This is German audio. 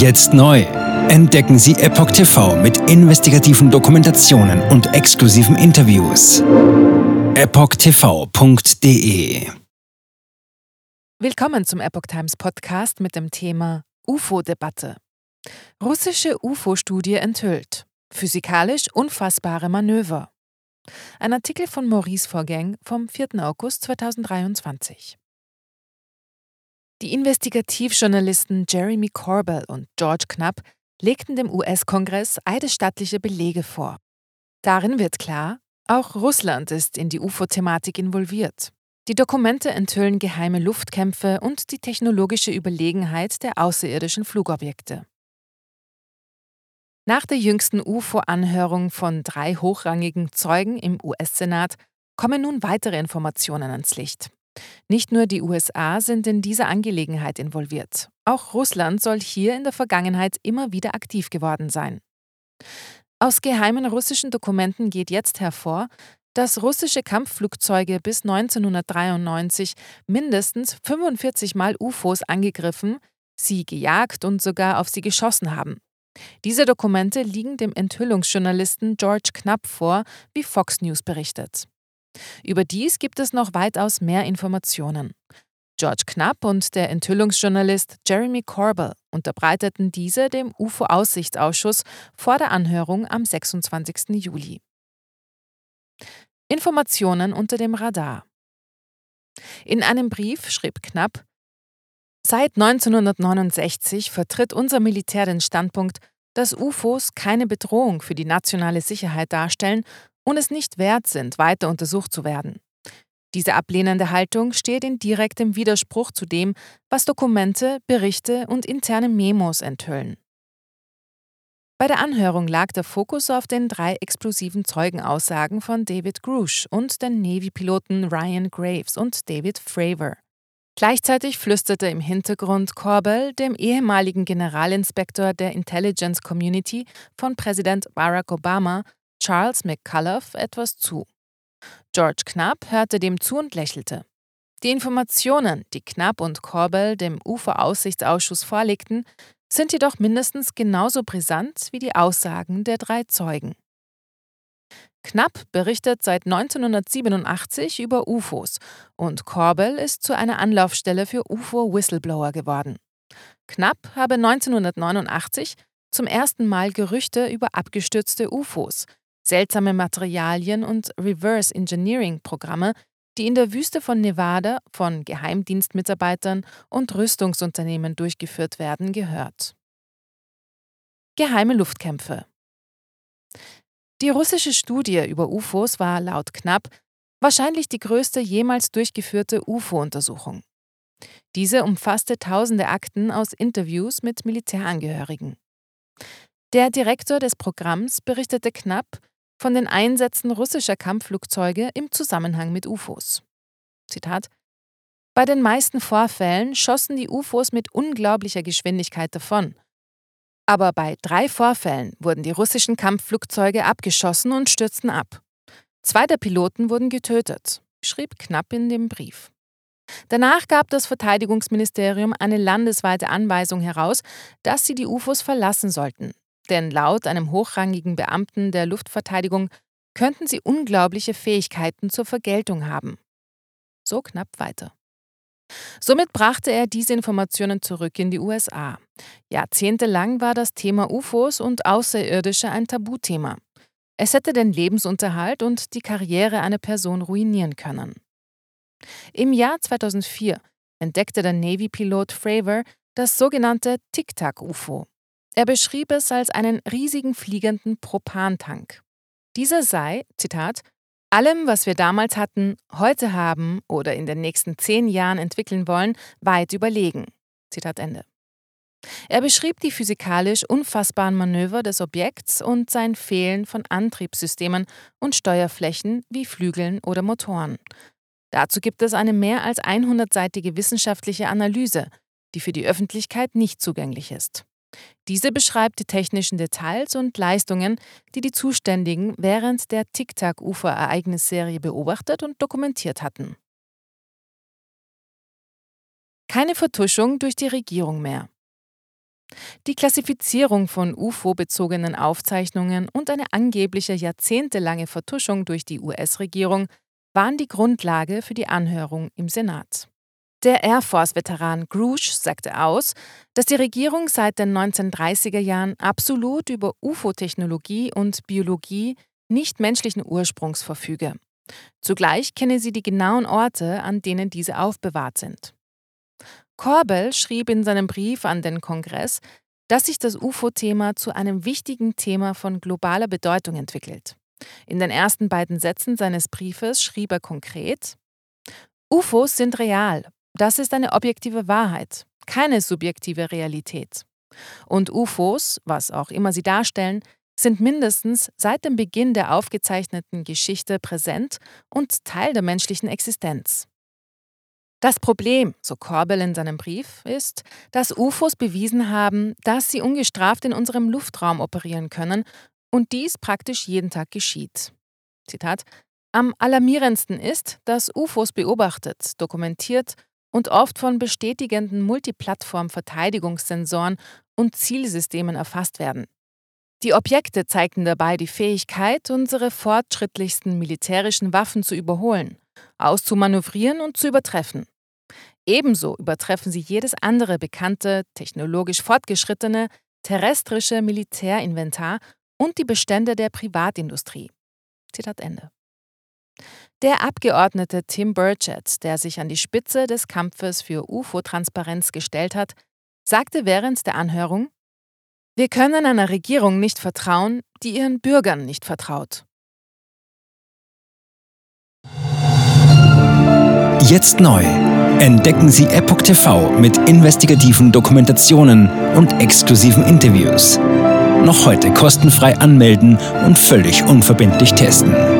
Jetzt neu. Entdecken Sie Epoch TV mit investigativen Dokumentationen und exklusiven Interviews. EpochTV.de Willkommen zum Epoch Times Podcast mit dem Thema UFO-Debatte. Russische UFO-Studie enthüllt. Physikalisch unfassbare Manöver. Ein Artikel von Maurice Vorgäng vom 4. August 2023. Die Investigativjournalisten Jeremy Corbell und George Knapp legten dem US-Kongress eidesstattliche Belege vor. Darin wird klar, auch Russland ist in die UFO-Thematik involviert. Die Dokumente enthüllen geheime Luftkämpfe und die technologische Überlegenheit der außerirdischen Flugobjekte. Nach der jüngsten UFO-Anhörung von drei hochrangigen Zeugen im US-Senat kommen nun weitere Informationen ans Licht. Nicht nur die USA sind in dieser Angelegenheit involviert. Auch Russland soll hier in der Vergangenheit immer wieder aktiv geworden sein. Aus geheimen russischen Dokumenten geht jetzt hervor, dass russische Kampfflugzeuge bis 1993 mindestens 45 Mal UFOs angegriffen, sie gejagt und sogar auf sie geschossen haben. Diese Dokumente liegen dem Enthüllungsjournalisten George Knapp vor, wie Fox News berichtet. Überdies gibt es noch weitaus mehr Informationen. George Knapp und der Enthüllungsjournalist Jeremy Corbell unterbreiteten diese dem UFO-Aussichtsausschuss vor der Anhörung am 26. Juli. Informationen unter dem Radar. In einem Brief schrieb Knapp, Seit 1969 vertritt unser Militär den Standpunkt, dass UFOs keine Bedrohung für die nationale Sicherheit darstellen und es nicht wert sind, weiter untersucht zu werden. Diese ablehnende Haltung steht in direktem Widerspruch zu dem, was Dokumente, Berichte und interne Memos enthüllen. Bei der Anhörung lag der Fokus auf den drei explosiven Zeugenaussagen von David Grush und den Navy-Piloten Ryan Graves und David Fravor. Gleichzeitig flüsterte im Hintergrund Corbell, dem ehemaligen Generalinspektor der Intelligence Community von Präsident Barack Obama, Charles McCullough etwas zu. George Knapp hörte dem zu und lächelte. Die Informationen, die Knapp und Corbell dem Uferaussichtsausschuss vorlegten, sind jedoch mindestens genauso brisant wie die Aussagen der drei Zeugen. Knapp berichtet seit 1987 über UFOs und Corbell ist zu einer Anlaufstelle für UFO-Whistleblower geworden. Knapp habe 1989 zum ersten Mal Gerüchte über abgestürzte UFOs, seltsame Materialien und Reverse Engineering-Programme, die in der Wüste von Nevada von Geheimdienstmitarbeitern und Rüstungsunternehmen durchgeführt werden, gehört. Geheime Luftkämpfe Die russische Studie über UFOs war laut Knapp wahrscheinlich die größte jemals durchgeführte UFO-Untersuchung. Diese umfasste tausende Akten aus Interviews mit Militärangehörigen. Der Direktor des Programms berichtete knapp, von den Einsätzen russischer Kampfflugzeuge im Zusammenhang mit UFOs. Zitat Bei den meisten Vorfällen schossen die UFOs mit unglaublicher Geschwindigkeit davon. Aber bei drei Vorfällen wurden die russischen Kampfflugzeuge abgeschossen und stürzten ab. Zwei der Piloten wurden getötet, schrieb Knapp in dem Brief. Danach gab das Verteidigungsministerium eine landesweite Anweisung heraus, dass sie die UFOs verlassen sollten, denn laut einem hochrangigen Beamten der Luftverteidigung könnten sie unglaubliche Fähigkeiten zur Vergeltung haben. So knapp weiter. Somit brachte er diese Informationen zurück in die USA. Jahrzehntelang war das Thema UFOs und Außerirdische ein Tabuthema. Es hätte den Lebensunterhalt und die Karriere einer Person ruinieren können. Im Jahr 2004 entdeckte der Navy-Pilot Fravor das sogenannte Tic-Tac-UFO, er beschrieb es als einen riesigen fliegenden Propantank. Dieser sei, Zitat, allem, was wir damals hatten, heute haben oder in den nächsten zehn Jahren entwickeln wollen, weit überlegen. Zitat Ende. Er beschrieb die physikalisch unfassbaren Manöver des Objekts und sein Fehlen von Antriebssystemen und Steuerflächen wie Flügeln oder Motoren. Dazu gibt es eine mehr als 100-seitige wissenschaftliche Analyse, die für die Öffentlichkeit nicht zugänglich ist. Diese beschreibt die technischen Details und Leistungen, die die Zuständigen während der Tic-Tac-Ufer-Ereignisserie beobachtet und dokumentiert hatten. Keine Vertuschung durch die Regierung mehr. Die Klassifizierung von UFO-bezogenen Aufzeichnungen und eine angebliche jahrzehntelange Vertuschung durch die US-Regierung waren die Grundlage für die Anhörung im Senat. Der Air Force-Veteran Grush sagte aus, dass die Regierung seit den 1930er Jahren absolut über UFO-Technologie und Biologie nicht menschlichen Ursprungs verfüge. Zugleich kenne sie die genauen Orte, an denen diese aufbewahrt sind. Corbell schrieb in seinem Brief an den Kongress, dass sich das UFO-Thema zu einem wichtigen Thema von globaler Bedeutung entwickelt. In den ersten beiden Sätzen seines Briefes schrieb er konkret, UFOs sind real, das ist eine objektive Wahrheit, keine subjektive Realität. Und UFOs, was auch immer sie darstellen, sind mindestens seit dem Beginn der aufgezeichneten Geschichte präsent und Teil der menschlichen Existenz. Das Problem, so Corbell in seinem Brief, ist, dass UFOs bewiesen haben, dass sie ungestraft in unserem Luftraum operieren können und dies praktisch jeden Tag geschieht. Zitat: Am alarmierendsten ist, dass UFOs beobachtet, dokumentiert und oft von bestätigenden Multiplattform-Verteidigungssensoren und Zielsystemen erfasst werden. Die Objekte zeigten dabei die Fähigkeit, unsere fortschrittlichsten militärischen Waffen zu überholen, auszumanövrieren und zu übertreffen. Ebenso übertreffen sie jedes andere bekannte, technologisch fortgeschrittene, terrestrische Militärinventar und die Bestände der Privatindustrie. Zitat Ende. Der Abgeordnete Tim Burchett, der sich an die Spitze des Kampfes für UFO-Transparenz gestellt hat, sagte während der Anhörung, wir können einer Regierung nicht vertrauen, die ihren Bürgern nicht vertraut. Jetzt neu. Entdecken Sie Epoch TV mit investigativen Dokumentationen und exklusiven Interviews. Noch heute kostenfrei anmelden und völlig unverbindlich testen.